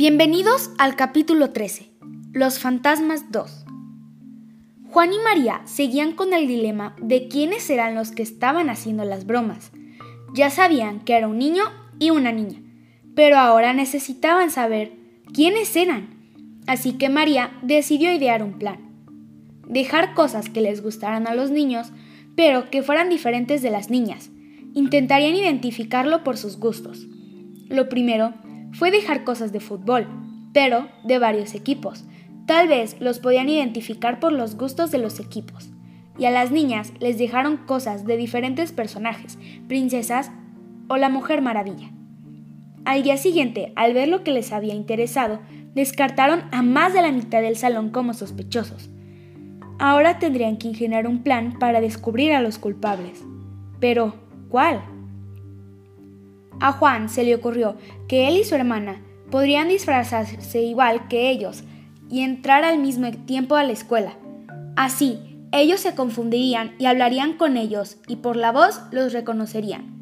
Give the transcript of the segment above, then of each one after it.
Bienvenidos al capítulo 13, Los Fantasmas 2. Juan y María seguían con el dilema de quiénes eran los que estaban haciendo las bromas. Ya sabían que era un niño y una niña, pero ahora necesitaban saber quiénes eran. Así que María decidió idear un plan. Dejar cosas que les gustaran a los niños, pero que fueran diferentes de las niñas. Intentarían identificarlo por sus gustos. Lo primero fue dejar cosas de fútbol, pero de varios equipos. Tal vez los podían identificar por los gustos de los equipos. Y a las niñas les dejaron cosas de diferentes personajes, princesas o la Mujer Maravilla. Al día siguiente, al ver lo que les había interesado, descartaron a más de la mitad del salón como sospechosos. Ahora tendrían que ingeniar un plan para descubrir a los culpables. Pero, ¿cuál? A Juan se le ocurrió que él y su hermana podrían disfrazarse igual que ellos y entrar al mismo tiempo a la escuela. Así, ellos se confundirían y hablarían con ellos y por la voz los reconocerían.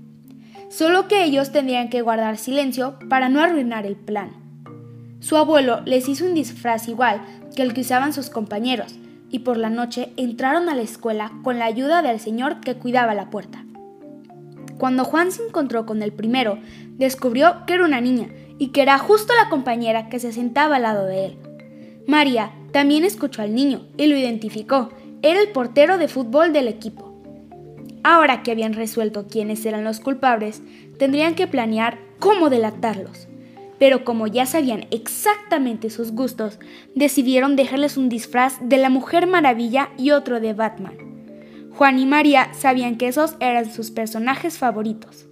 Solo que ellos tendrían que guardar silencio para no arruinar el plan. Su abuelo les hizo un disfraz igual que el que usaban sus compañeros y por la noche entraron a la escuela con la ayuda del señor que cuidaba la puerta. Cuando Juan se encontró con el primero, descubrió que era una niña y que era justo la compañera que se sentaba al lado de él. María también escuchó al niño y lo identificó. Era el portero de fútbol del equipo. Ahora que habían resuelto quiénes eran los culpables, tendrían que planear cómo delatarlos. Pero como ya sabían exactamente sus gustos, decidieron dejarles un disfraz de la Mujer Maravilla y otro de Batman. Juan y María sabían que esos eran sus personajes favoritos.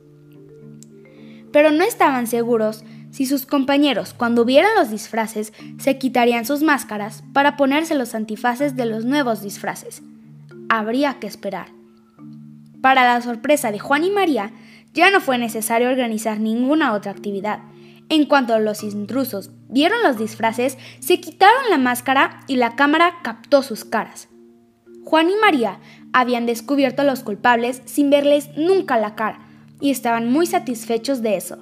Pero no estaban seguros si sus compañeros, cuando vieran los disfraces, se quitarían sus máscaras para ponerse los antifaces de los nuevos disfraces. Habría que esperar. Para la sorpresa de Juan y María, ya no fue necesario organizar ninguna otra actividad. En cuanto los intrusos vieron los disfraces, se quitaron la máscara y la cámara captó sus caras. Juan y María habían descubierto a los culpables sin verles nunca la cara y estaban muy satisfechos de eso.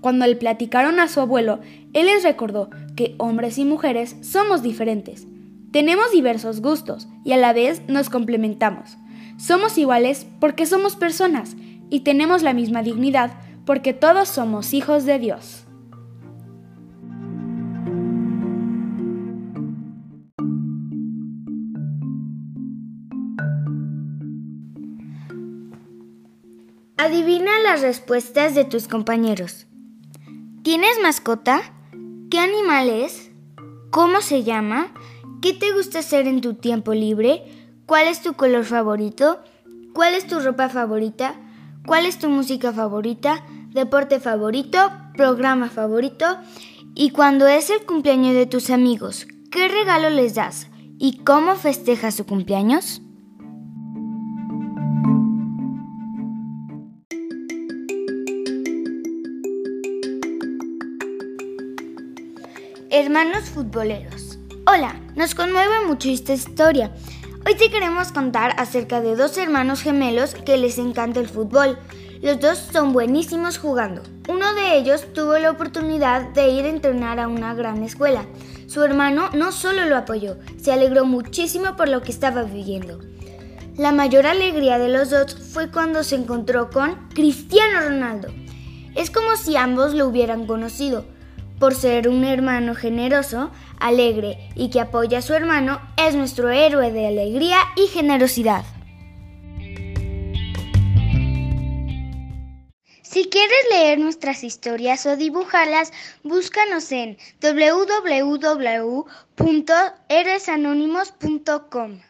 Cuando le platicaron a su abuelo, él les recordó que hombres y mujeres somos diferentes. Tenemos diversos gustos y a la vez nos complementamos. Somos iguales porque somos personas y tenemos la misma dignidad porque todos somos hijos de Dios. Adivina las respuestas de tus compañeros. ¿Tienes mascota? ¿Qué animal es? ¿Cómo se llama? ¿Qué te gusta hacer en tu tiempo libre? ¿Cuál es tu color favorito? ¿Cuál es tu ropa favorita? ¿Cuál es tu música favorita? ¿Deporte favorito? ¿Programa favorito? Y cuando es el cumpleaños de tus amigos, ¿qué regalo les das? ¿Y cómo festejas su cumpleaños? Hermanos futboleros. Hola, nos conmueve mucho esta historia. Hoy te queremos contar acerca de dos hermanos gemelos que les encanta el fútbol. Los dos son buenísimos jugando. Uno de ellos tuvo la oportunidad de ir a entrenar a una gran escuela. Su hermano no solo lo apoyó, se alegró muchísimo por lo que estaba viviendo. La mayor alegría de los dos fue cuando se encontró con Cristiano Ronaldo. Es como si ambos lo hubieran conocido por ser un hermano generoso, alegre y que apoya a su hermano, es nuestro héroe de alegría y generosidad. Si quieres leer nuestras historias o dibujarlas, búscanos en www.eresanónimos.com.